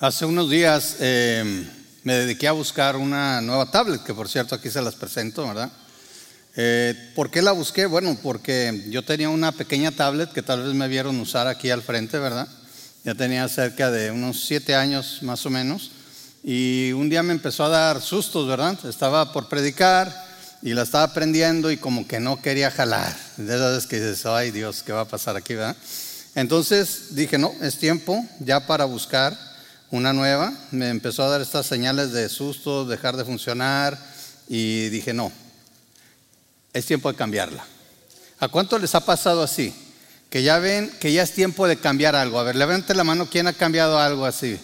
Hace unos días eh, me dediqué a buscar una nueva tablet, que por cierto aquí se las presento, ¿verdad? Eh, ¿Por qué la busqué? Bueno, porque yo tenía una pequeña tablet que tal vez me vieron usar aquí al frente, ¿verdad? Ya tenía cerca de unos siete años más o menos. Y un día me empezó a dar sustos, ¿verdad? Estaba por predicar y la estaba aprendiendo y como que no quería jalar. De esas veces que dices, ay Dios, ¿qué va a pasar aquí, verdad? Entonces dije, no, es tiempo ya para buscar una nueva. Me empezó a dar estas señales de susto, dejar de funcionar y dije, no, es tiempo de cambiarla. ¿A cuánto les ha pasado así? Que ya ven que ya es tiempo de cambiar algo. A ver, levante la mano, ¿quién ha cambiado algo así?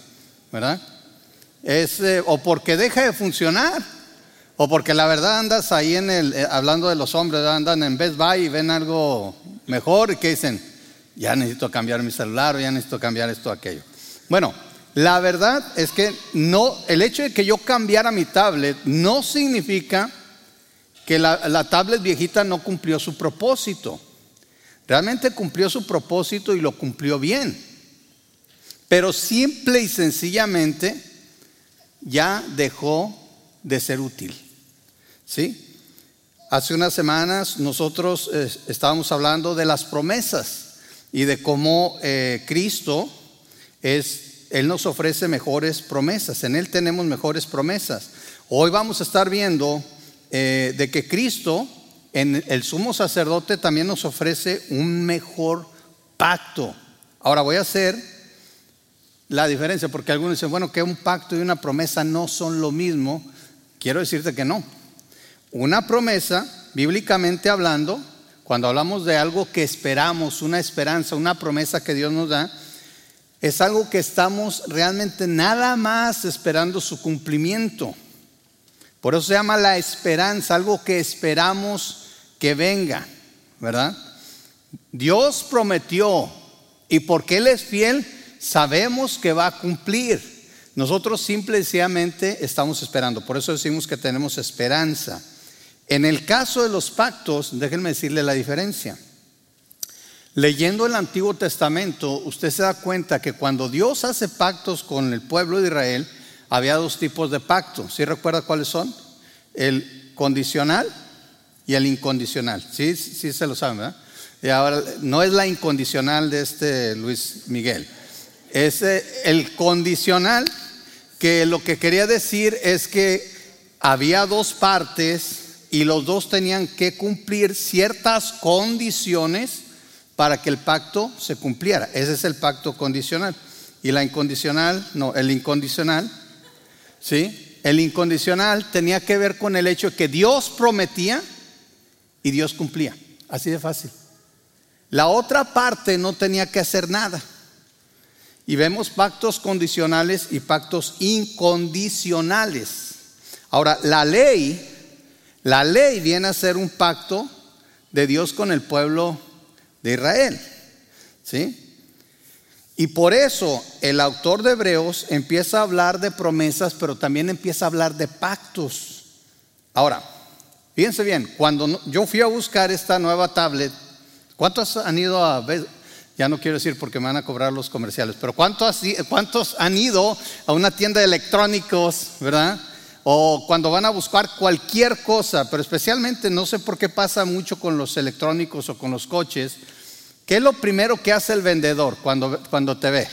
¿Verdad? Es eh, o porque deja de funcionar, o porque la verdad andas ahí en el, eh, hablando de los hombres, andan en Best Buy y ven algo mejor y que dicen, ya necesito cambiar mi celular o ya necesito cambiar esto aquello. Bueno, la verdad es que no, el hecho de que yo cambiara mi tablet no significa que la, la tablet viejita no cumplió su propósito. Realmente cumplió su propósito y lo cumplió bien. Pero simple y sencillamente ya dejó de ser útil. ¿Sí? Hace unas semanas nosotros eh, estábamos hablando de las promesas y de cómo eh, Cristo es, Él nos ofrece mejores promesas, en Él tenemos mejores promesas. Hoy vamos a estar viendo eh, de que Cristo, en el sumo sacerdote, también nos ofrece un mejor pacto. Ahora voy a hacer la diferencia, porque algunos dicen, bueno, que un pacto y una promesa no son lo mismo. Quiero decirte que no. Una promesa, bíblicamente hablando, cuando hablamos de algo que esperamos, una esperanza, una promesa que Dios nos da, es algo que estamos realmente nada más esperando su cumplimiento. Por eso se llama la esperanza, algo que esperamos que venga, ¿verdad? Dios prometió y porque Él es fiel, sabemos que va a cumplir. Nosotros simplemente estamos esperando, por eso decimos que tenemos esperanza. En el caso de los pactos, déjenme decirle la diferencia. Leyendo el Antiguo Testamento, usted se da cuenta que cuando Dios hace pactos con el pueblo de Israel, había dos tipos de pactos. ¿Sí recuerda cuáles son? El condicional y el incondicional. Sí, sí se lo saben, ¿verdad? Y ahora, no es la incondicional de este Luis Miguel. Es el condicional que lo que quería decir es que había dos partes y los dos tenían que cumplir ciertas condiciones para que el pacto se cumpliera. Ese es el pacto condicional. Y la incondicional, no, el incondicional, ¿sí? El incondicional tenía que ver con el hecho que Dios prometía y Dios cumplía. Así de fácil. La otra parte no tenía que hacer nada. Y vemos pactos condicionales y pactos incondicionales. Ahora, la ley la ley viene a ser un pacto de Dios con el pueblo de Israel. ¿Sí? Y por eso el autor de Hebreos empieza a hablar de promesas, pero también empieza a hablar de pactos. Ahora, fíjense bien, cuando yo fui a buscar esta nueva tablet, ¿cuántos han ido a ver? Ya no quiero decir porque me van a cobrar los comerciales, pero ¿cuántos, cuántos han ido a una tienda de electrónicos, verdad? O cuando van a buscar cualquier cosa, pero especialmente no sé por qué pasa mucho con los electrónicos o con los coches, ¿qué es lo primero que hace el vendedor cuando, cuando te ve?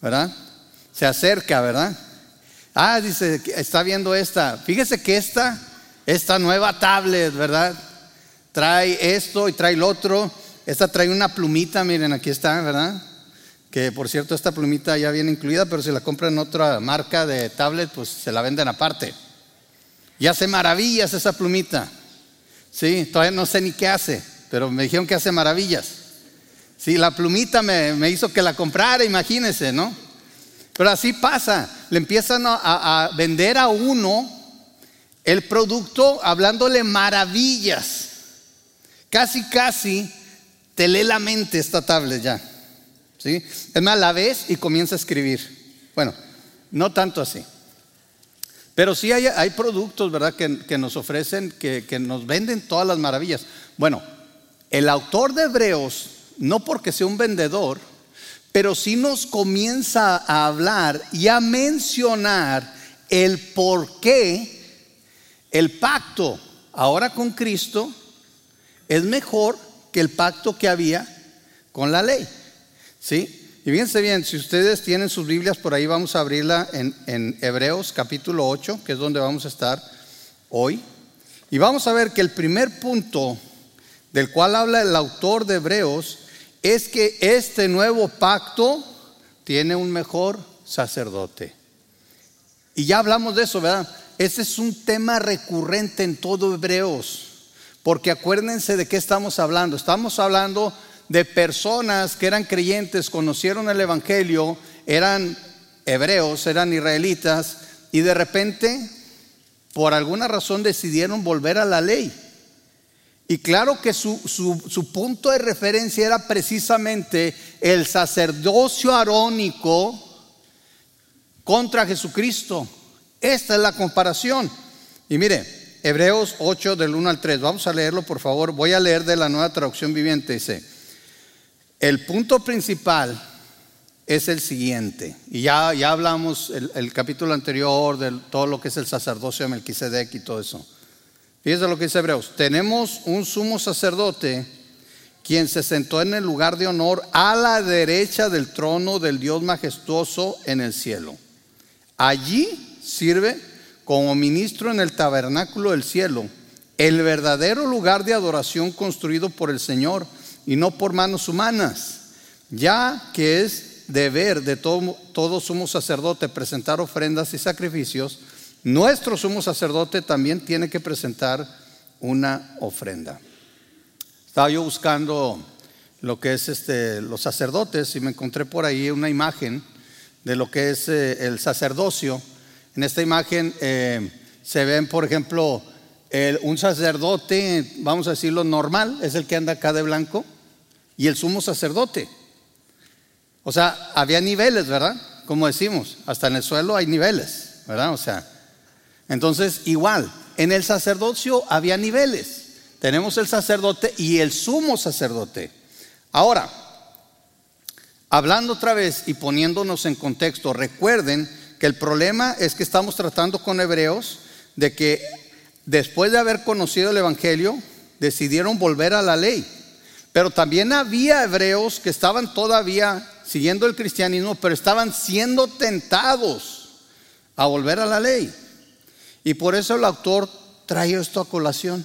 ¿Verdad? Se acerca, ¿verdad? Ah, dice, está viendo esta. Fíjese que esta, esta nueva tablet, ¿verdad? Trae esto y trae lo otro. Esta trae una plumita, miren, aquí está, ¿verdad? Que por cierto esta plumita ya viene incluida, pero si la compran en otra marca de tablet, pues se la venden aparte. Y hace maravillas esa plumita. Sí, todavía no sé ni qué hace, pero me dijeron que hace maravillas. Sí, la plumita me, hizo que la comprara, imagínense, ¿no? Pero así pasa, le empiezan a, a vender a uno el producto hablándole maravillas. Casi, casi te lee la mente esta tablet ya. Es más, la ves y comienza a escribir. Bueno, no tanto así. Pero sí hay, productos, ¿verdad?, que, nos ofrecen, que, que, nos venden todas las maravillas. Bueno, el autor de Hebreos, no porque sea un vendedor, pero sí nos comienza a hablar y a mencionar el por qué el pacto ahora con Cristo es mejor que el pacto que había con la ley. ¿Sí? Y fíjense bien, si ustedes tienen sus Biblias por ahí, vamos a abrirla en, en, Hebreos capítulo 8, que es donde vamos a estar hoy. Y vamos a ver que el primer punto del cual habla el autor de Hebreos es que este nuevo pacto tiene un mejor sacerdote. Y ya hablamos de eso, ¿verdad? Ese es un tema recurrente en todo Hebreos. Porque acuérdense de qué estamos hablando. Estamos hablando de personas que eran creyentes, conocieron el Evangelio, eran hebreos, eran israelitas, y de repente, por alguna razón, decidieron volver a la ley. Y claro que su, su, punto de referencia era precisamente el sacerdocio arónico contra Jesucristo. Esta es la comparación. Y mire, Hebreos 8 del 1 al 3, vamos a leerlo por favor. Voy a leer de la nueva traducción viviente. Dice, el punto principal es el siguiente. Y ya, ya hablamos el, el capítulo anterior de todo lo que es el sacerdocio de Melquisedec y todo eso. Fíjense lo que dice Hebreos. Tenemos un sumo sacerdote quien se sentó en el lugar de honor a la derecha del trono del Dios majestuoso en el cielo. Allí sirve como ministro en el tabernáculo del cielo, el verdadero lugar de adoración construido por el Señor y no por manos humanas, ya que es deber de todo, todo sumo sacerdote presentar ofrendas y sacrificios nuestro sumo sacerdote también tiene que presentar una ofrenda. Estaba yo buscando lo que es este, los sacerdotes y me encontré por ahí una imagen de lo que es eh, el sacerdocio. En esta imagen eh, se ven, por ejemplo, un sacerdote, vamos a decirlo normal, es el que anda acá de blanco, y el sumo sacerdote. O sea, había niveles, ¿verdad? Como decimos, hasta en el suelo hay niveles, ¿verdad? O sea, entonces, igual, en el sacerdocio había niveles. Tenemos el sacerdote y el sumo sacerdote. Ahora, hablando otra vez y poniéndonos en contexto, recuerden que el problema es que estamos tratando con hebreos de que después de haber conocido el Evangelio, decidieron volver a la ley. Pero también había hebreos que estaban todavía siguiendo el cristianismo, pero estaban siendo tentados a volver a la ley. Y por eso el autor trae esto a colación.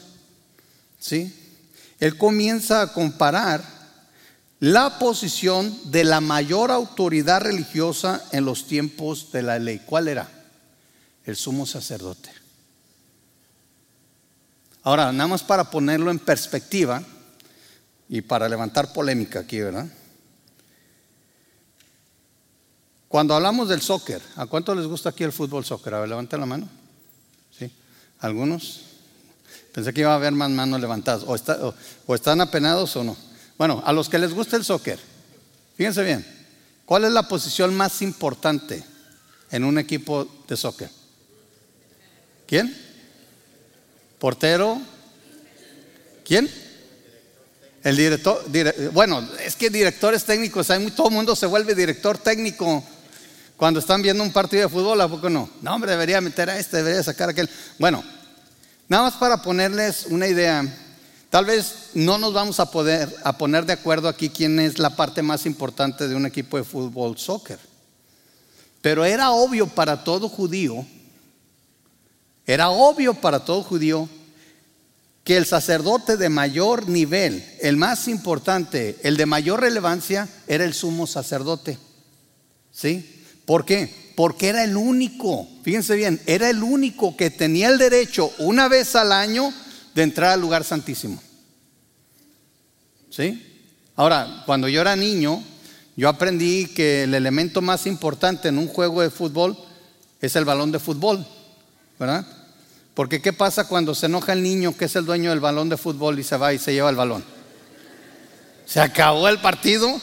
¿Sí? Él comienza a comparar la posición de la mayor autoridad religiosa en los tiempos de la ley. ¿Cuál era? El sumo sacerdote. Ahora, nada más para ponerlo en perspectiva y para levantar polémica aquí, ¿verdad? Cuando hablamos del soccer, ¿a cuánto les gusta aquí el fútbol soccer? A ver, levanten la mano. ¿Algunos? Pensé que iba a haber más manos levantadas. O, están apenados o no. Bueno, a los que les gusta el soccer, fíjense bien, ¿cuál es la posición más importante en un equipo de soccer? ¿Quién? ¿Portero? ¿Quién? El director, bueno, es que directores técnicos, todo el mundo se vuelve director técnico cuando están viendo un partido de fútbol, ¿a poco no? No, hombre, debería meter a este, debería sacar a aquel. Bueno, nada más para ponerles una idea. Tal vez no nos vamos a poder a poner de acuerdo aquí quién es la parte más importante de un equipo de fútbol, soccer. Pero era obvio para todo judío, era obvio para todo judío que el sacerdote de mayor nivel, el más importante, el de mayor relevancia, era el sumo sacerdote. ¿Sí? ¿Por qué? Porque era el único, fíjense bien, era el único que tenía el derecho una vez al año de entrar al lugar santísimo. ¿Sí? Ahora, cuando yo era niño, yo aprendí que el elemento más importante en un juego de fútbol es el balón de fútbol, ¿verdad? Porque ¿qué pasa cuando se enoja el niño que es el dueño del balón de fútbol y se va y se lleva el balón? Se acabó el partido,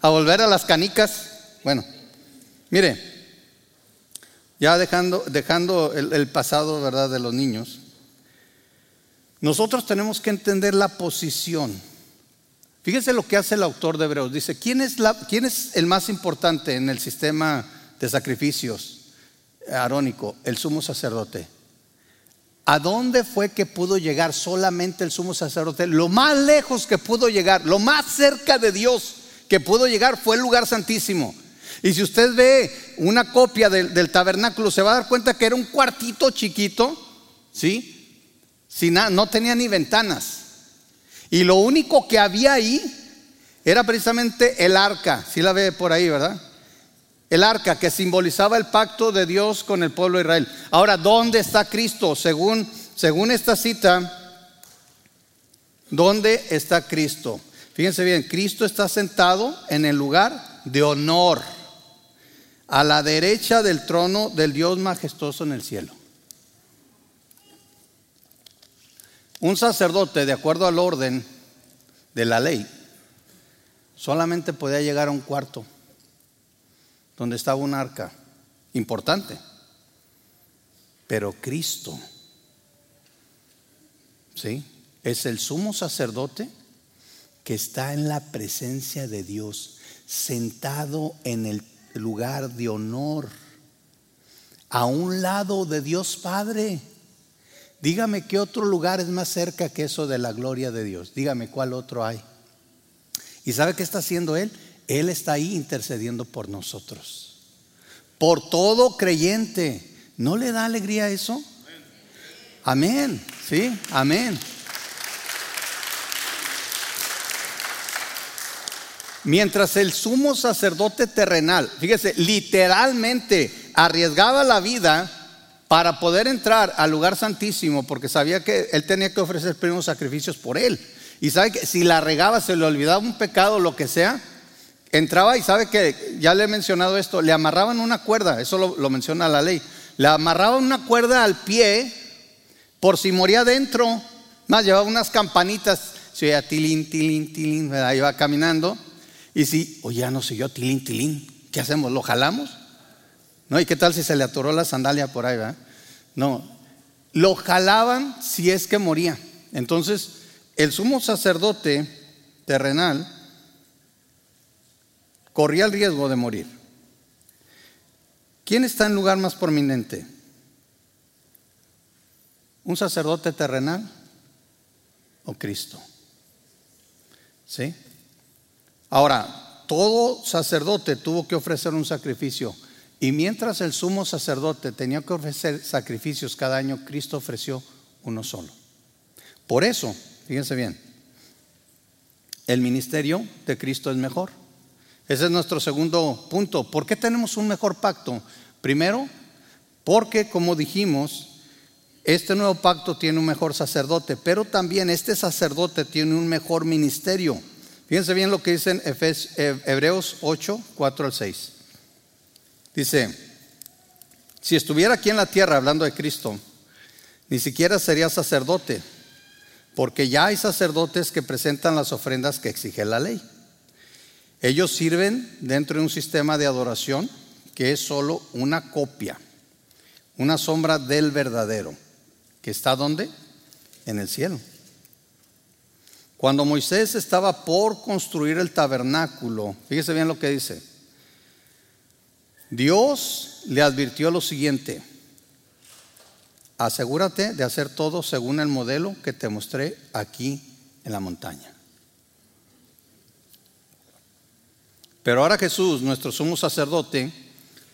a volver a las canicas. Bueno, Mire, ya dejando, dejando el, pasado, ¿verdad?, de los niños, nosotros tenemos que entender la posición Fíjense lo que hace el autor de Hebreos. Dice, ¿quién es, ¿quién es el más importante en el sistema de sacrificios arónico? El sumo sacerdote. ¿A dónde fue que pudo llegar solamente el sumo sacerdote? Lo más lejos que pudo llegar, lo más cerca de Dios que pudo llegar fue el lugar santísimo. Y si usted ve una copia del, tabernáculo, se va a dar cuenta que era un cuartito chiquito, ¿sí? Sin nada, no tenía ni ventanas. Y lo único que había ahí era precisamente el arca. Si la ve por ahí, ¿verdad? El arca que simbolizaba el pacto de Dios con el pueblo de Israel. Ahora, ¿dónde está Cristo? Según, según esta cita, ¿dónde está Cristo? Fíjense bien, Cristo está sentado en el lugar de honor, a la derecha del trono del Dios majestuoso en el cielo. Un sacerdote, de acuerdo al orden de la ley, solamente podía llegar a un cuarto donde estaba un arca importante. Pero Cristo, ¿sí? Es el sumo sacerdote que está en la presencia de Dios, sentado en el lugar de honor, a un lado de Dios Padre. Dígame qué otro lugar es más cerca que eso de la gloria de Dios. Dígame cuál otro hay. ¿Y sabe qué está haciendo Él? Él está ahí intercediendo por nosotros. Por todo creyente. ¿No le da alegría eso? Amén. Sí, amén. Mientras el sumo sacerdote terrenal, fíjese, literalmente arriesgaba la vida para poder entrar al lugar santísimo, porque sabía que él tenía que ofrecer primeros sacrificios por él. Y sabe que si la regaba, se le olvidaba un pecado, lo que sea, entraba y sabe que, ya le he mencionado esto, le amarraban una cuerda, eso lo, menciona la ley, le amarraban una cuerda al pie por si moría dentro, más llevaba unas campanitas, se oía tilín, tilín, tilín, iba caminando, y si, oye, ya no siguió tilín, tilín, ¿qué hacemos? ¿Lo jalamos? ¿No? ¿Y qué tal si se le atoró la sandalia por ahí? No, lo jalaban si es que moría. Entonces, el sumo sacerdote terrenal corría el riesgo de morir. ¿Quién está en lugar más prominente? ¿Un sacerdote terrenal o Cristo? ¿Sí? Ahora, todo sacerdote tuvo que ofrecer un sacrificio. Y mientras el sumo sacerdote tenía que ofrecer sacrificios cada año, Cristo ofreció uno solo. Por eso, fíjense bien, el ministerio de Cristo es mejor. Ese es nuestro segundo punto. ¿Por qué tenemos un mejor pacto? Primero, porque como dijimos, este nuevo pacto tiene un mejor sacerdote, pero también este sacerdote tiene un mejor ministerio. Fíjense bien lo que dicen Hebreos 8, 4 al 6. Dice, si estuviera aquí en la tierra hablando de Cristo, ni siquiera sería sacerdote, porque ya hay sacerdotes que presentan las ofrendas que exige la ley. Ellos sirven dentro de un sistema de adoración que es solo una copia, una sombra del verdadero, que está donde? En el cielo. Cuando Moisés estaba por construir el tabernáculo, fíjese bien lo que dice, Dios le advirtió lo siguiente, asegúrate de hacer todo según el modelo que te mostré aquí en la montaña. Pero ahora Jesús, nuestro sumo sacerdote,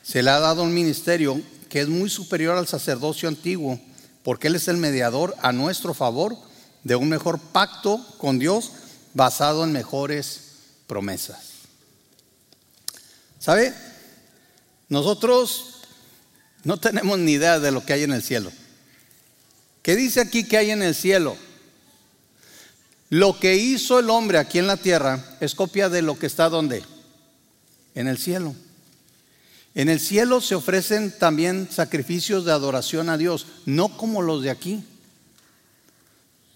se le ha dado un ministerio que es muy superior al sacerdocio antiguo, porque Él es el mediador a nuestro favor de un mejor pacto con Dios basado en mejores promesas. ¿Sabe? Nosotros no tenemos ni idea de lo que hay en el cielo. ¿Qué dice aquí que hay en el cielo? Lo que hizo el hombre aquí en la tierra es copia de lo que está donde? En el cielo. En el cielo se ofrecen también sacrificios de adoración a Dios, no como los de aquí,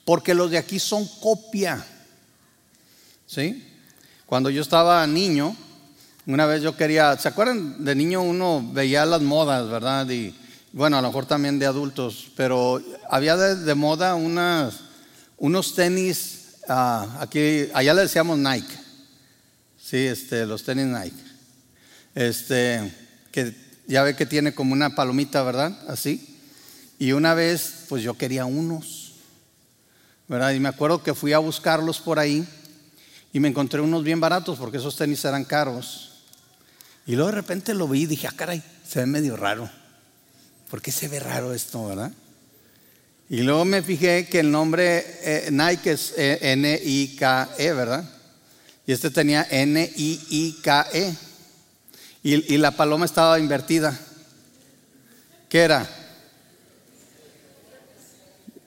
porque los de aquí son copia. ¿Sí? Cuando yo estaba niño, una vez yo quería, ¿se acuerdan? De niño uno veía las modas, ¿verdad? Y bueno, a lo mejor también de adultos, pero había de, moda unos tenis ah, aquí, allá le decíamos Nike, sí, este, los tenis Nike, este, que ya ve que tiene como una palomita, ¿verdad? Así. Y una vez, pues yo quería unos, ¿verdad? Y me acuerdo que fui a buscarlos por ahí y me encontré unos bien baratos porque esos tenis eran caros. Y luego de repente lo vi y dije, ah, caray, se ve medio raro. ¿Por qué se ve raro esto, verdad? Y luego me fijé que el nombre eh, Nike es eh, N-I-K-E, ¿verdad? Y este tenía N-I-I-K-E. Y, y la paloma estaba invertida. ¿Qué era?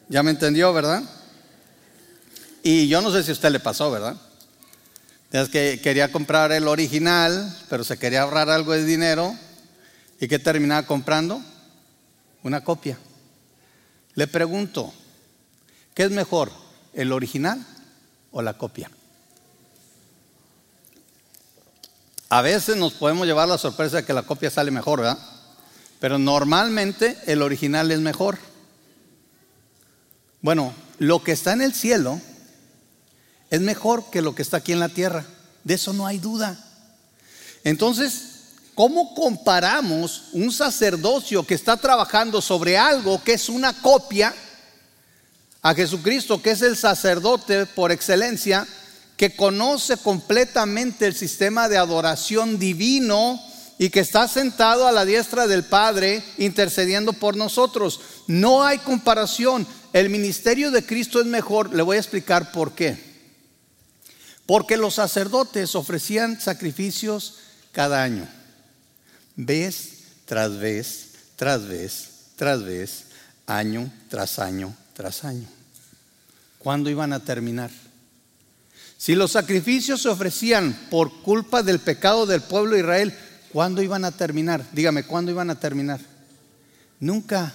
Ya me entendió, ¿verdad? Y yo no sé si a usted le pasó, ¿verdad? Es que quería comprar el original, pero se quería ahorrar algo de dinero. ¿Y qué terminaba comprando? Una copia. Le pregunto, ¿qué es mejor, el original o la copia? A veces nos podemos llevar la sorpresa de que la copia sale mejor, ¿verdad? Pero normalmente el original es mejor. Bueno, lo que está en el cielo es mejor que lo que está aquí en la tierra. De eso no hay duda. Entonces, ¿cómo comparamos un sacerdocio que está trabajando sobre algo que es una copia a Jesucristo, que es el sacerdote por excelencia, que conoce completamente el sistema de adoración divino y que está sentado a la diestra del Padre intercediendo por nosotros? No hay comparación. El ministerio de Cristo es mejor. Le voy a explicar por qué. Porque los sacerdotes ofrecían sacrificios cada año, vez tras vez, tras vez, tras vez, año tras año, tras año. ¿Cuándo iban a terminar? Si los sacrificios se ofrecían por culpa del pecado del pueblo de Israel, ¿cuándo iban a terminar? Dígame, ¿cuándo iban a terminar? Nunca.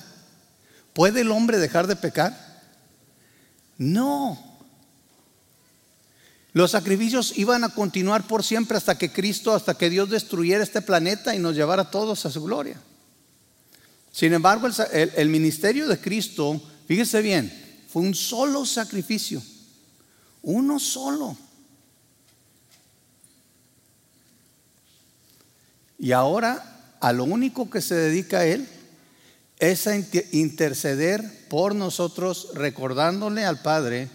¿Puede el hombre dejar de pecar? No. Los sacrificios iban a continuar por siempre hasta que Cristo, hasta que Dios destruyera este planeta y nos llevara a todos a su gloria. Sin embargo, el, ministerio de Cristo, fíjese bien, fue un solo sacrificio, uno solo. Y ahora a lo único que se dedica Él es a interceder por nosotros, recordándole al Padre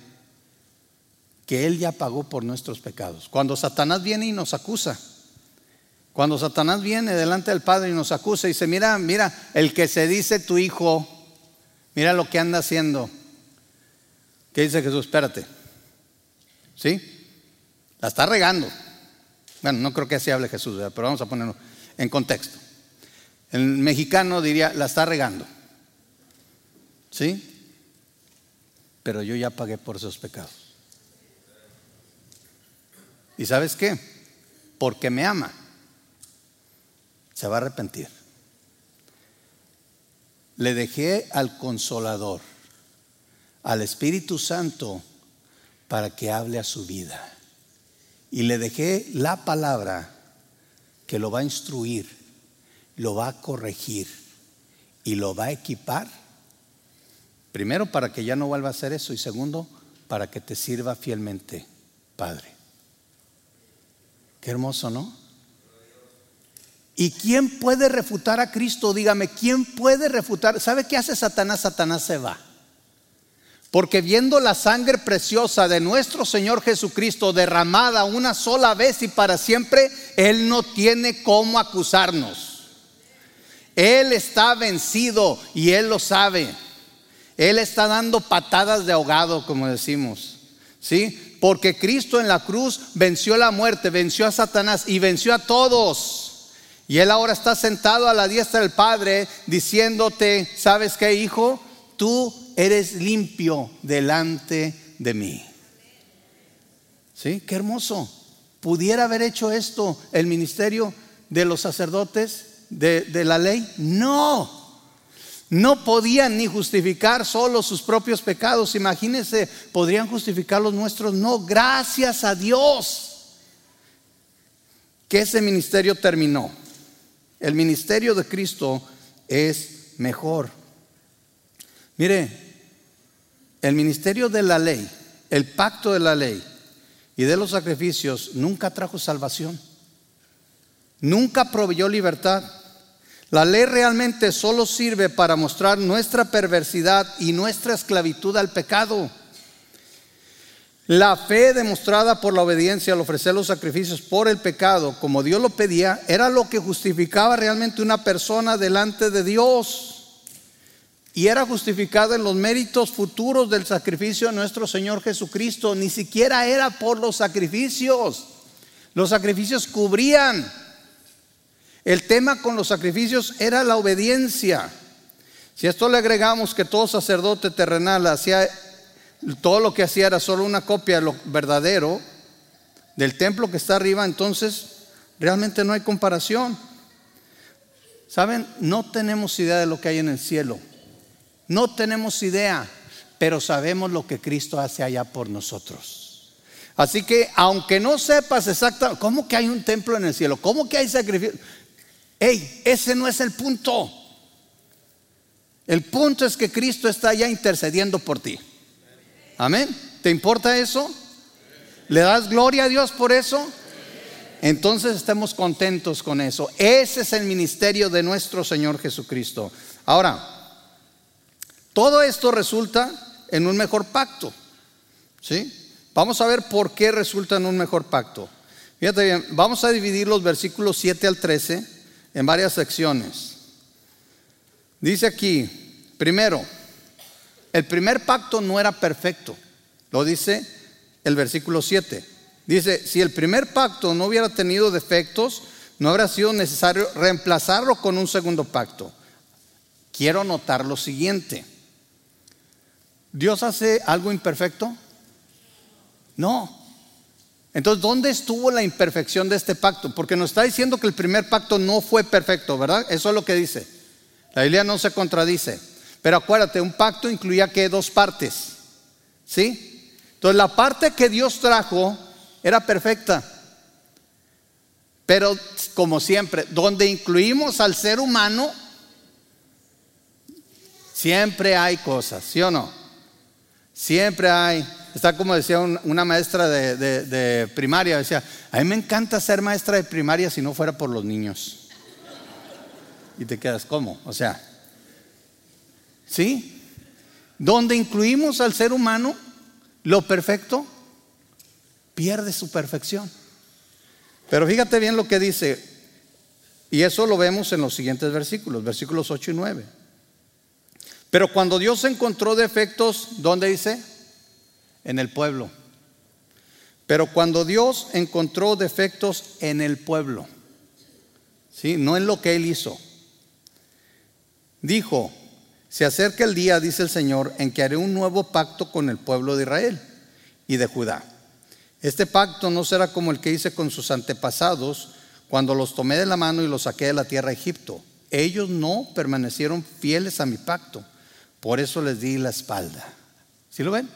que Él ya pagó por nuestros pecados. Cuando Satanás viene y nos acusa, cuando Satanás viene delante del Padre y nos acusa y dice, mira, mira, el que se dice tu hijo, mira lo que anda haciendo. ¿Qué dice Jesús? Espérate. ¿Sí? La está regando. Bueno, no creo que así hable Jesús, pero vamos a ponerlo en contexto. El mexicano diría, la está regando. ¿Sí? Pero yo ya pagué por esos pecados. ¿Y sabes qué? Porque me ama, se va a arrepentir. Le dejé al consolador, al Espíritu Santo, para que hable a su vida. Y le dejé la palabra que lo va a instruir, lo va a corregir y lo va a equipar. Primero, para que ya no vuelva a hacer eso. Y segundo, para que te sirva fielmente, Padre. Qué hermoso, ¿no? ¿Y quién puede refutar a Cristo? Dígame, ¿quién puede refutar? ¿Sabe qué hace Satanás? Satanás se va. Porque viendo la sangre preciosa de nuestro Señor Jesucristo derramada una sola vez y para siempre, Él no tiene cómo acusarnos. Él está vencido y Él lo sabe. Él está dando patadas de ahogado, como decimos. ¿Sí? Porque Cristo en la cruz venció la muerte, venció a Satanás y venció a todos. Y Él ahora está sentado a la diestra del Padre diciéndote, ¿sabes qué, hijo? Tú eres limpio delante de mí. ¿Sí? Qué hermoso. ¿Pudiera haber hecho esto el ministerio de los sacerdotes de, de la ley? No no podían ni justificar solo sus propios pecados. Imagínense, podrían justificar los nuestros. No, gracias a Dios que ese ministerio terminó. El ministerio de Cristo es mejor. Mire, el ministerio de la ley el pacto de la ley y de los sacrificios nunca trajo salvación. Nunca proveyó libertad. La ley realmente solo sirve para mostrar nuestra perversidad y nuestra esclavitud al pecado. La fe demostrada por la obediencia al ofrecer los sacrificios por el pecado, como Dios lo pedía, era lo que justificaba realmente una persona delante de Dios. Y era justificada en los méritos futuros del sacrificio de nuestro Señor Jesucristo. Ni siquiera era por los sacrificios. Los sacrificios cubrían. El tema con los sacrificios era la obediencia. Si a esto le agregamos que todo sacerdote terrenal hacía todo lo que hacía era solo una copia de lo verdadero del templo que está arriba, entonces realmente no hay comparación. ¿Saben? No tenemos idea de lo que hay en el cielo. No tenemos idea, pero sabemos lo que Cristo hace allá por nosotros. Así que aunque no sepas exactamente, ¿cómo que hay un templo en el cielo? ¿Cómo que hay sacrificio? Ey, ese no es el punto. El punto es que Cristo está allá intercediendo por ti. Amén. ¿Te importa eso? ¿Le das gloria a Dios por eso? Entonces estemos contentos con eso. Ese es el ministerio de nuestro Señor Jesucristo. Ahora, todo esto resulta en un mejor pacto. ¿Sí? Vamos a ver por qué resulta en un mejor pacto. Fíjate bien, vamos a dividir los versículos 7 al 13 en varias secciones. Dice aquí, primero, el primer pacto no era perfecto. Lo dice el versículo 7. Dice, si el primer pacto no hubiera tenido defectos, no habría sido necesario reemplazarlo con un segundo pacto. Quiero notar lo siguiente. ¿Dios hace algo imperfecto? No. Entonces, ¿dónde estuvo la imperfección de este pacto? Porque nos está diciendo que el primer pacto no fue perfecto, ¿verdad? Eso es lo que dice. La Biblia no se contradice. Pero acuérdate, un pacto incluía que dos partes. ¿Sí? Entonces la parte que Dios trajo era perfecta. Pero como siempre, donde incluimos al ser humano, siempre hay cosas, ¿sí o no? Siempre hay. Está como decía una maestra de, de, primaria, decía, a mí me encanta ser maestra de primaria si no fuera por los niños. Y te quedas, ¿cómo? O sea, ¿Sí? Donde incluimos al ser humano, lo perfecto pierde su perfección. Pero fíjate bien lo que dice, y eso lo vemos en los siguientes versículos, versículos 8 y 9. Pero cuando Dios encontró defectos, ¿dónde dice? En el pueblo. Pero cuando Dios encontró defectos en el pueblo, ¿sí? no en lo que Él hizo, dijo, se acerca el día, dice el Señor, en que haré un nuevo pacto con el pueblo de Israel y de Judá. Este pacto no será como el que hice con sus antepasados cuando los tomé de la mano y los saqué de la tierra de Egipto. Ellos no permanecieron fieles a mi pacto, por eso les di la espalda. ¿Sí lo ven?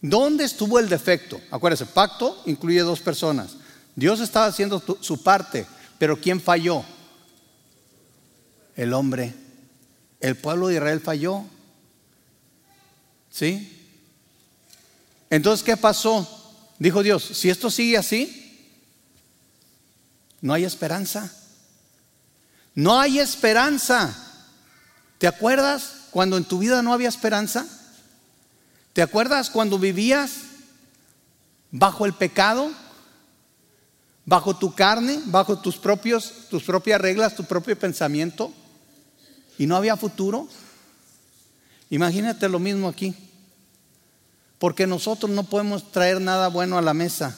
¿Dónde estuvo el defecto? Acuérdense, pacto incluye dos personas. Dios estaba haciendo su parte, pero ¿quién falló? El hombre el pueblo de Israel falló. ¿Sí? Entonces, ¿qué pasó? Dijo Dios, si esto sigue así, no hay esperanza. No hay esperanza. ¿Te acuerdas cuando en tu vida no había esperanza? ¿Te acuerdas cuando vivías bajo el pecado? Bajo tu carne, bajo tus propios tus propias reglas, tu propio pensamiento y no había futuro. Imagínate lo mismo aquí. Porque nosotros no podemos traer nada bueno a la mesa.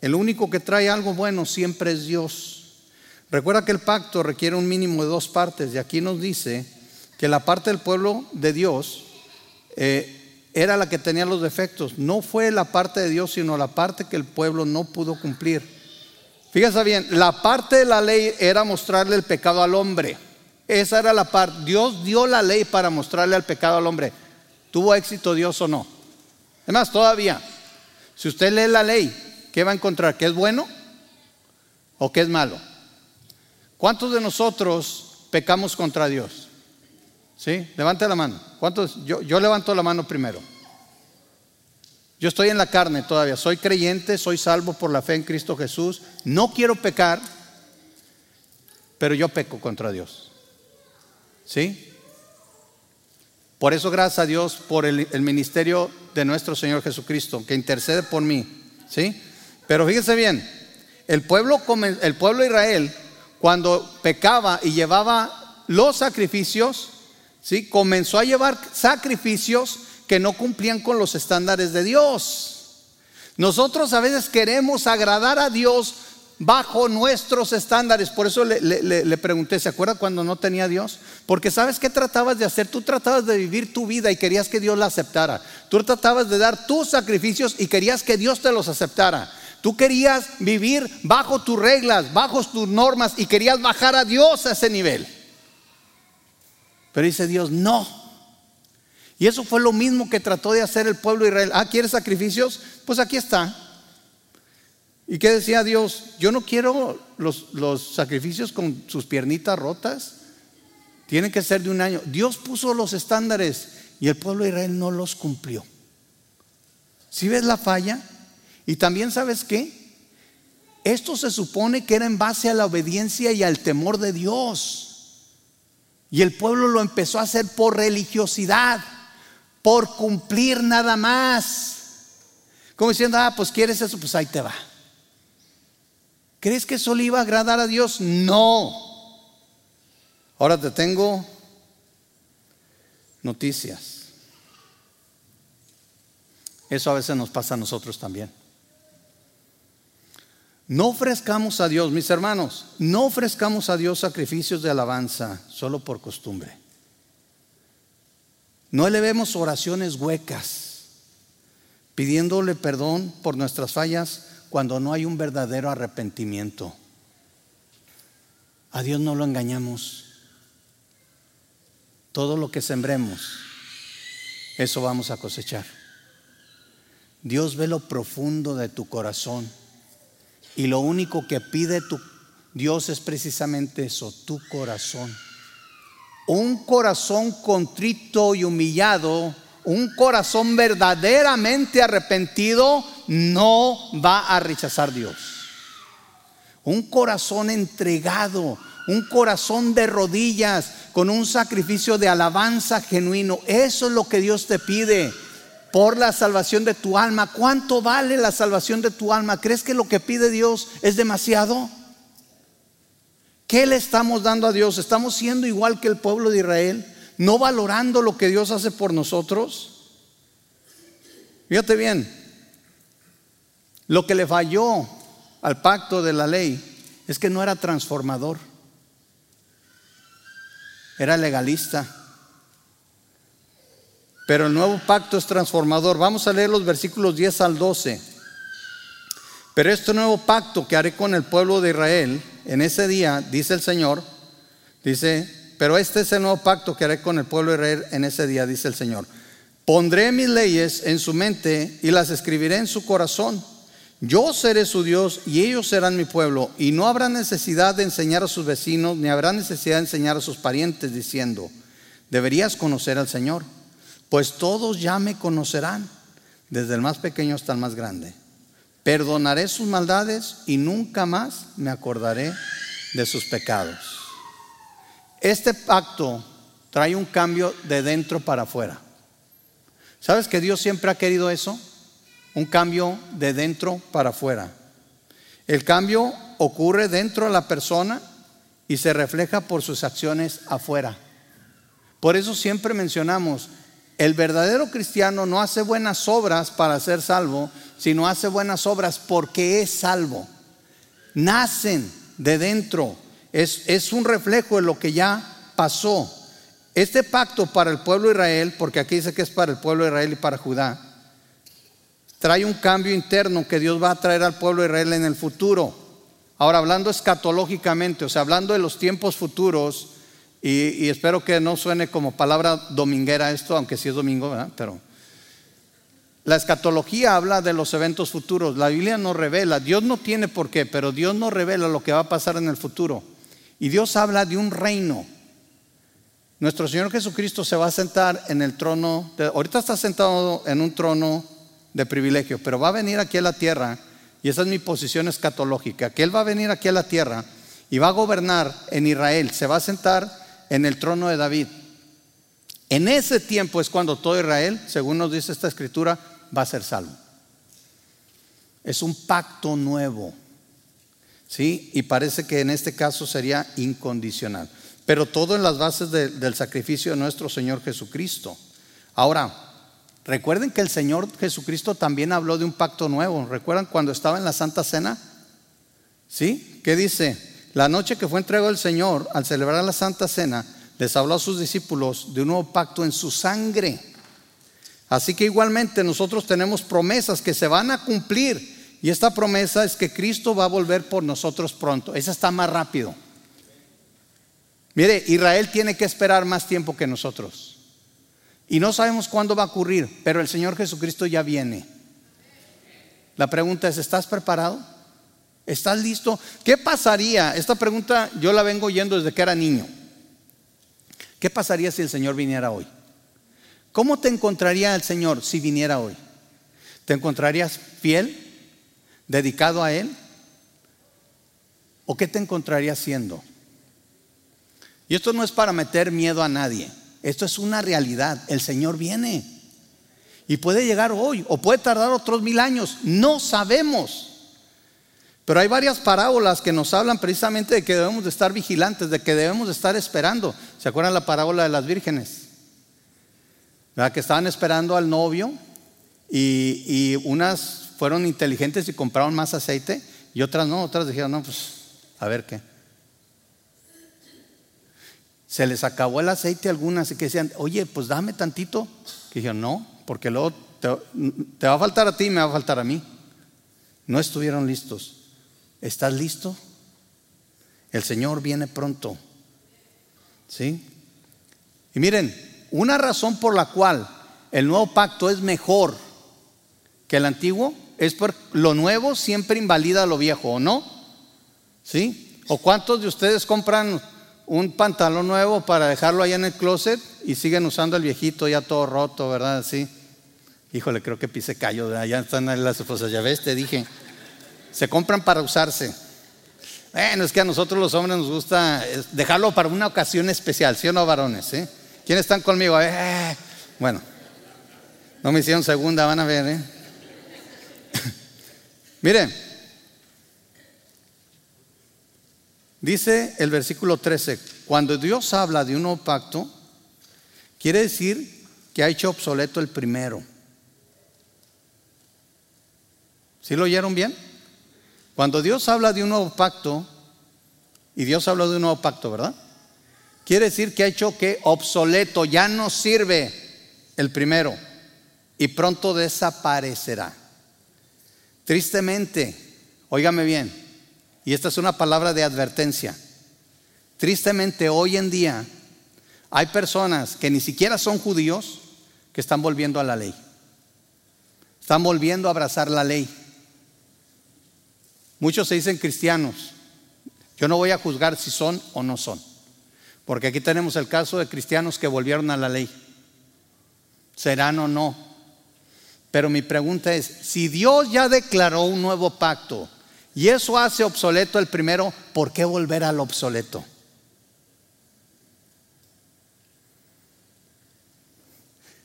El único que trae algo bueno siempre es Dios. Recuerda que el pacto requiere un mínimo de dos partes y aquí nos dice que la parte del pueblo de Dios eh, era la que tenía los defectos. No fue la parte de Dios, sino la parte que el pueblo no pudo cumplir. Fíjese bien, la parte de la ley era mostrarle el pecado al hombre. Esa era la parte. Dios dio la ley para mostrarle al pecado al hombre. ¿Tuvo éxito Dios o no? Además, todavía, si usted lee la ley, ¿qué va a encontrar? ¿Que es bueno o que es malo? ¿Cuántos de nosotros pecamos contra Dios? ¿Sí? Levante la mano. ¿Cuántos? Yo, yo levanto la mano primero. Yo estoy en la carne todavía, soy creyente, soy salvo por la fe en Cristo Jesús, no quiero pecar, pero yo peco contra Dios. ¿Sí? Por eso gracias a Dios por el, ministerio de nuestro Señor Jesucristo, que intercede por mí. ¿Sí? Pero fíjese bien, el pueblo, el pueblo de Israel, cuando pecaba y llevaba los sacrificios, ¿sí? comenzó a llevar sacrificios que no cumplían con los estándares de Dios. Nosotros a veces queremos agradar a Dios bajo nuestros estándares. Por eso le, pregunté, ¿se acuerda cuando no tenía Dios? Porque sabes qué tratabas de hacer? Tú tratabas de vivir tu vida y querías que Dios la aceptara. Tú tratabas de dar tus sacrificios y querías que Dios te los aceptara. Tú querías vivir bajo tus reglas, bajo tus normas y querías bajar a Dios a ese nivel. Pero dice Dios, no. Y eso fue lo mismo que trató de hacer el pueblo de Israel. Ah, ¿quieres sacrificios? Pues aquí está. ¿Y qué decía Dios? Yo no quiero los, los sacrificios con sus piernitas rotas. Tienen que ser de un año. Dios puso los estándares y el pueblo de Israel no los cumplió. Si ves la falla? Y también sabes qué? Esto se supone que era en base a la obediencia y al temor de Dios. Y el pueblo lo empezó a hacer por religiosidad por cumplir nada más. Como diciendo, ah, pues quieres eso, pues ahí te va. ¿Crees que eso le iba a agradar a Dios? No. Ahora te tengo noticias. Eso a veces nos pasa a nosotros también. No ofrezcamos a Dios, mis hermanos, no ofrezcamos a Dios sacrificios de alabanza solo por costumbre. No elevemos oraciones huecas, pidiéndole perdón por nuestras fallas cuando no hay un verdadero arrepentimiento. A Dios no lo engañamos. Todo lo que sembremos, eso vamos a cosechar. Dios ve lo profundo de tu corazón y lo único que pide tu Dios es precisamente eso, tu corazón. Un corazón contrito y humillado, un corazón verdaderamente arrepentido, no va a rechazar Dios. Un corazón entregado, un corazón de rodillas, con un sacrificio de alabanza genuino. Eso es lo que Dios te pide por la salvación de tu alma. ¿Cuánto vale la salvación de tu alma? ¿Crees que lo que pide Dios es demasiado? ¿Qué le estamos dando a Dios? ¿Estamos siendo igual que el pueblo de Israel? ¿No valorando lo que Dios hace por nosotros? Fíjate bien, lo que le falló al pacto de la ley es que no era transformador, era legalista. Pero el nuevo pacto es transformador. Vamos a leer los versículos 10 al 12. Pero este nuevo pacto que haré con el pueblo de Israel en ese día, dice el Señor, dice, pero este es el nuevo pacto que haré con el pueblo de Israel en ese día, dice el Señor. Pondré mis leyes en su mente y las escribiré en su corazón. Yo seré su Dios y ellos serán mi pueblo. Y no habrá necesidad de enseñar a sus vecinos, ni habrá necesidad de enseñar a sus parientes diciendo, deberías conocer al Señor, pues todos ya me conocerán, desde el más pequeño hasta el más grande. Perdonaré sus maldades y nunca más me acordaré de sus pecados. Este pacto trae un cambio de dentro para afuera. ¿Sabes que Dios siempre ha querido eso? Un cambio de dentro para afuera. El cambio ocurre dentro de la persona y se refleja por sus acciones afuera. Por eso siempre mencionamos, el verdadero cristiano no hace buenas obras para ser salvo, sino hace buenas obras porque es salvo. Nacen de dentro. Es, es un reflejo de lo que ya pasó. Este pacto para el pueblo de Israel, porque aquí dice que es para el pueblo de Israel y para Judá, trae un cambio interno que Dios va a traer al pueblo de Israel en el futuro. Ahora, hablando escatológicamente, o sea, hablando de los tiempos futuros, y, espero que no suene como palabra dominguera esto, aunque sí es domingo, ¿verdad? Pero la escatología habla de los eventos futuros. La Biblia no revela, Dios no tiene por qué, pero Dios no revela lo que va a pasar en el futuro. Y Dios habla de un reino. Nuestro Señor Jesucristo se va a sentar en el trono, ahorita está sentado en un trono de privilegio, pero va a venir aquí a la tierra, y esa es mi posición escatológica, que Él va a venir aquí a la tierra y va a gobernar en Israel, se va a sentar en el trono de David. En ese tiempo es cuando todo Israel, según nos dice esta escritura, va a ser salvo. Es un pacto nuevo. ¿Sí? Y parece que en este caso sería incondicional. Pero todo en las bases del sacrificio de nuestro Señor Jesucristo. Ahora, recuerden que el Señor Jesucristo también habló de un pacto nuevo. ¿Recuerdan cuando estaba en la Santa Cena? ¿Sí? ¿Qué dice? La noche que fue entregado el Señor, al celebrar la Santa Cena, les habló a sus discípulos de un nuevo pacto en su sangre. Así que igualmente nosotros tenemos promesas que se van a cumplir. Y esta promesa es que Cristo va a volver por nosotros pronto. Esa está más rápido. Mire, Israel tiene que esperar más tiempo que nosotros. Y no sabemos cuándo va a ocurrir, pero el Señor Jesucristo ya viene. La pregunta es, ¿estás preparado? ¿Estás listo? ¿Qué pasaría? Esta pregunta yo la vengo oyendo desde que era niño. ¿Qué pasaría si el Señor viniera hoy? ¿Cómo te encontraría el Señor si viniera hoy? ¿Te encontrarías fiel, dedicado a Él? ¿O qué te encontrarías siendo? Y esto no es para meter miedo a nadie. Esto es una realidad. El Señor viene. Y puede llegar hoy o puede tardar otros mil años. No sabemos. Pero hay varias parábolas que nos hablan precisamente de que debemos de estar vigilantes, de que debemos de estar esperando. ¿Se acuerdan la parábola de las vírgenes? Que estaban esperando al novio y, y, unas fueron inteligentes y compraron más aceite y otras no, otras dijeron, no, pues a ver qué. Se les acabó el aceite a algunas y que decían, oye, pues dame tantito. Que dijeron, no, porque luego te, te va a faltar a ti y me va a faltar a mí. No estuvieron listos. ¿Estás listo? El Señor viene pronto. ¿Sí? Y miren, una razón por la cual el nuevo pacto es mejor que el antiguo es porque lo nuevo siempre invalida lo viejo, ¿o no? ¿Sí? ¿O cuántos de ustedes compran un pantalón nuevo para dejarlo allá en el closet y siguen usando el viejito ya todo roto, ¿verdad? Sí. Híjole, creo que pise callo, allá están las esposas, ya ves, te dije. Se compran para usarse. Bueno, es que a nosotros los hombres nos gusta dejarlo para una ocasión especial, ¿sí o no, varones? ¿sí? ¿Quiénes están conmigo? Eh, bueno, no me hicieron segunda, van a ver. ¿eh? Miren, Dice el versículo 13, cuando Dios habla de un nuevo pacto, quiere decir que ha hecho obsoleto el primero. ¿Sí lo oyeron bien? Cuando Dios habla de un nuevo pacto, y Dios habla de un nuevo pacto, ¿verdad? Quiere decir que ha hecho que obsoleto, ya no sirve el primero y pronto desaparecerá. Tristemente, óigame bien, y esta es una palabra de advertencia. Tristemente hoy en día hay personas que ni siquiera son judíos que están volviendo a la ley. Están volviendo a abrazar la ley. Muchos se dicen cristianos. Yo no voy a juzgar si son o no son. Porque aquí tenemos el caso de cristianos que volvieron a la ley. Serán o no. Pero mi pregunta es, si Dios ya declaró un nuevo pacto, y eso hace obsoleto el primero, ¿por qué volver al obsoleto?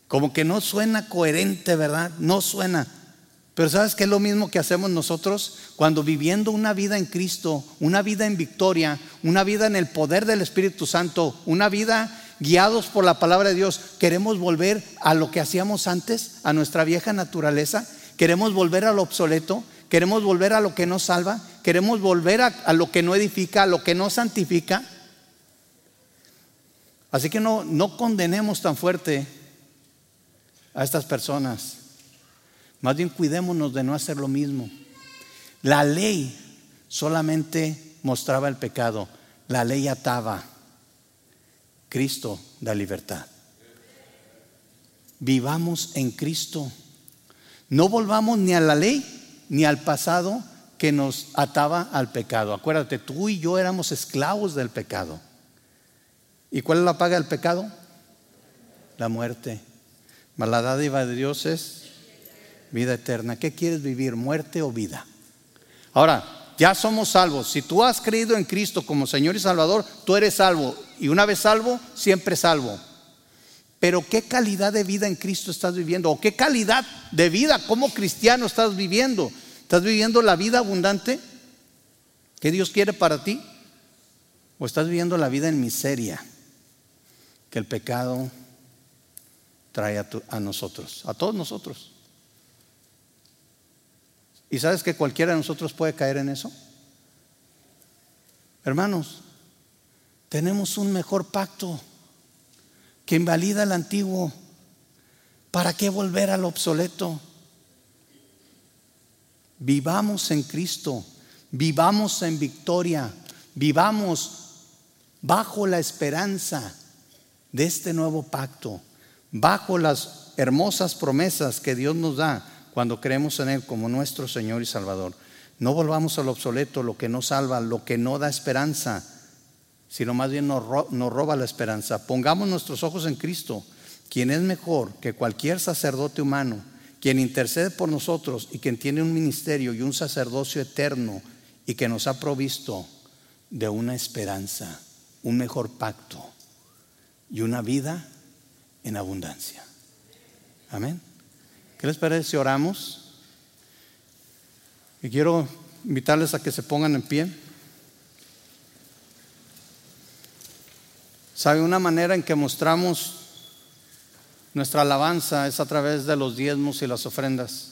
Como que no suena coherente, ¿verdad? No suena. Pero ¿sabes qué es lo mismo que hacemos nosotros? Cuando viviendo una vida en Cristo, una vida en victoria, una vida en el poder del Espíritu Santo, una vida guiados por la palabra de Dios, queremos volver a lo que hacíamos antes, a nuestra vieja naturaleza, queremos volver al obsoleto, Queremos volver a lo que nos salva. Queremos volver a, lo que no edifica, a lo que no santifica. Así que no, no condenemos tan fuerte a estas personas. Más bien cuidémonos de no hacer lo mismo. La ley solamente mostraba el pecado. La ley ataba. Cristo da libertad. Vivamos en Cristo. No volvamos ni a la ley ni al pasado que nos ataba al pecado. Acuérdate, tú y yo éramos esclavos del pecado. ¿Y cuál es la paga del pecado? La muerte. Mas la dádiva de Dios es Vida eterna. ¿Qué quieres vivir? ¿Muerte o vida? Ahora, ya somos salvos. Si tú has creído en Cristo como Señor y Salvador, tú eres salvo. Y una vez salvo, siempre salvo. Pero ¿qué calidad de vida en Cristo estás viviendo? ¿O qué calidad de vida como cristiano estás viviendo? ¿Estás viviendo la vida abundante que Dios quiere para ti? ¿O estás viviendo la vida en miseria que el pecado trae a, a nosotros, a todos nosotros? ¿Y sabes que cualquiera de nosotros puede caer en eso? Hermanos, tenemos un mejor pacto que invalida el antiguo. ¿Para qué volver al obsoleto? Vivamos en Cristo, vivamos en victoria, vivamos bajo la esperanza de este nuevo pacto, bajo las hermosas promesas que Dios nos da cuando creemos en Él como nuestro Señor y Salvador. No volvamos al obsoleto, lo que no salva, lo que no da esperanza sino más bien nos, roba la esperanza. Pongamos nuestros ojos en Cristo, quien es mejor que cualquier sacerdote humano, quien intercede por nosotros y quien tiene un ministerio y un sacerdocio eterno y que nos ha provisto de una esperanza, un mejor pacto y una vida en abundancia. Amén. ¿Qué les parece si oramos? Y quiero invitarles a que se pongan en pie. ¿Sabe? Una manera en que mostramos nuestra alabanza es a través de los diezmos y las ofrendas.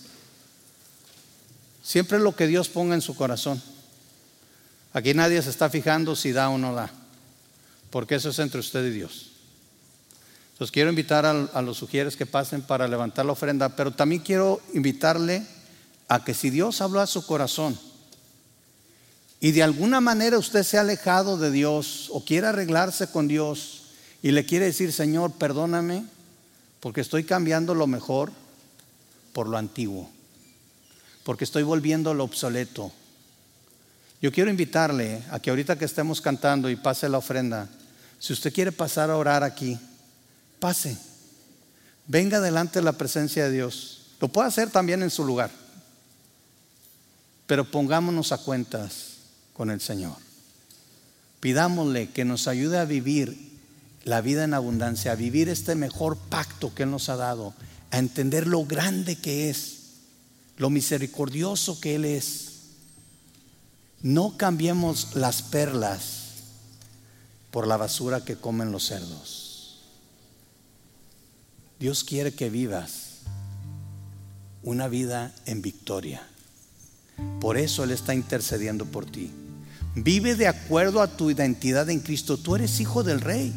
Siempre lo que Dios ponga en su corazón. Aquí nadie se está fijando si da o no da, porque eso es entre usted y Dios. Entonces quiero invitar a, a los sugieres que pasen para levantar la ofrenda, pero también quiero invitarle a que si Dios habló a su corazón, y de alguna manera usted se ha alejado de Dios o quiere arreglarse con Dios y le quiere decir, Señor, perdóname porque estoy cambiando lo mejor por lo antiguo, porque estoy volviendo lo obsoleto. Yo quiero invitarle a que ahorita que estemos cantando y pase la ofrenda, si usted quiere pasar a orar aquí, pase. Venga delante de la presencia de Dios. Lo puede hacer también en su lugar. Pero pongámonos a cuentas con el Señor. Pidámosle que nos ayude a vivir la vida en abundancia, a vivir este mejor pacto que Él nos ha dado, a entender lo grande que es, lo misericordioso que Él es. No cambiemos las perlas por la basura que comen los cerdos. Dios quiere que vivas una vida en victoria. Por eso Él está intercediendo por ti. Vive de acuerdo a tu identidad en Cristo. Tú eres hijo del rey.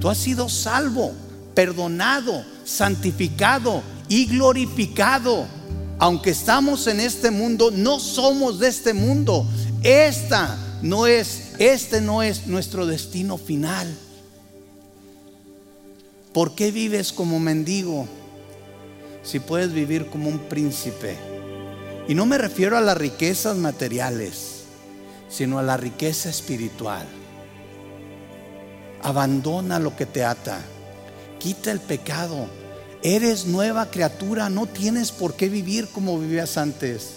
Tú has sido salvo, perdonado, santificado y glorificado. Aunque estamos en este mundo, no somos de este mundo. Esta no es, este no es nuestro destino final. ¿Por qué vives como mendigo si puedes vivir como un príncipe? Y no me refiero a las riquezas materiales sino a la riqueza espiritual. Abandona lo que te ata. Quita el pecado. Eres nueva criatura. No tienes por qué vivir como vivías antes.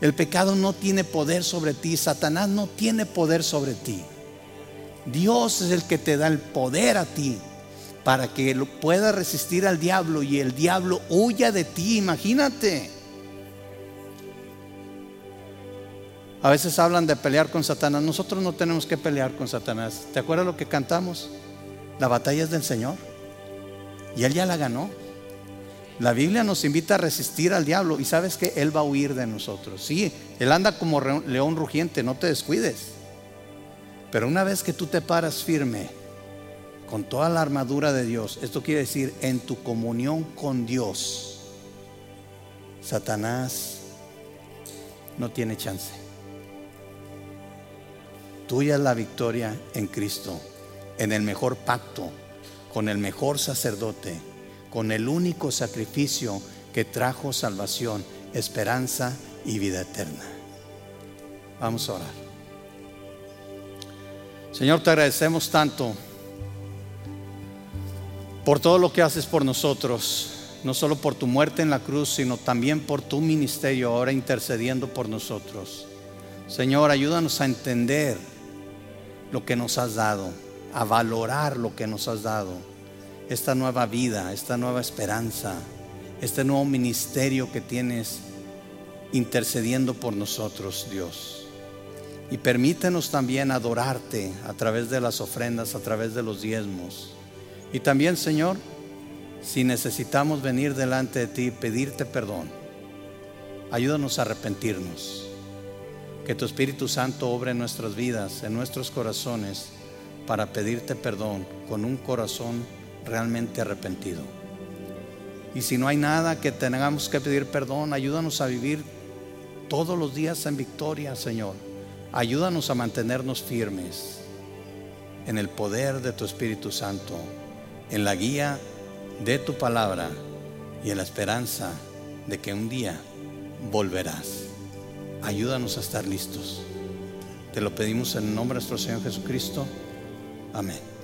El pecado no tiene poder sobre ti. Satanás no tiene poder sobre ti. Dios es el que te da el poder a ti para que puedas resistir al diablo y el diablo huya de ti. Imagínate. A veces hablan de pelear con Satanás. Nosotros no tenemos que pelear con Satanás. ¿Te acuerdas lo que cantamos? La batalla es del Señor. Y Él ya la ganó. La Biblia nos invita a resistir al diablo y sabes que Él va a huir de nosotros. Sí, Él anda como león rugiente, no te descuides. Pero una vez que tú te paras firme con toda la armadura de Dios, esto quiere decir en tu comunión con Dios, Satanás no tiene chance. Tuya es la victoria en Cristo, en el mejor pacto, con el mejor sacerdote, con el único sacrificio que trajo salvación, esperanza y vida eterna. Vamos a orar. Señor, te agradecemos tanto por todo lo que haces por nosotros. no solo por tu muerte en la cruz, sino también por tu ministerio ahora intercediendo por nosotros. Señor, ayúdanos a entender lo que nos has dado, a valorar lo que nos has dado, esta nueva vida, esta nueva esperanza, este nuevo ministerio que tienes intercediendo por nosotros, Dios. Y permítenos también adorarte a través de las ofrendas, a través de los diezmos. Y también, Señor, si necesitamos venir delante de ti y pedirte perdón, ayúdanos a arrepentirnos. Que tu Espíritu Santo obre en nuestras vidas, en nuestros corazones, para pedirte perdón con un corazón realmente arrepentido. Y si no hay nada que tengamos que pedir perdón, ayúdanos a vivir todos los días en victoria, Señor. Ayúdanos a mantenernos firmes en el poder de tu Espíritu Santo, en la guía de tu palabra y en la esperanza de que un día volverás. Ayúdanos a estar listos. Te lo pedimos en nombre de nuestro Señor Jesucristo. Amén.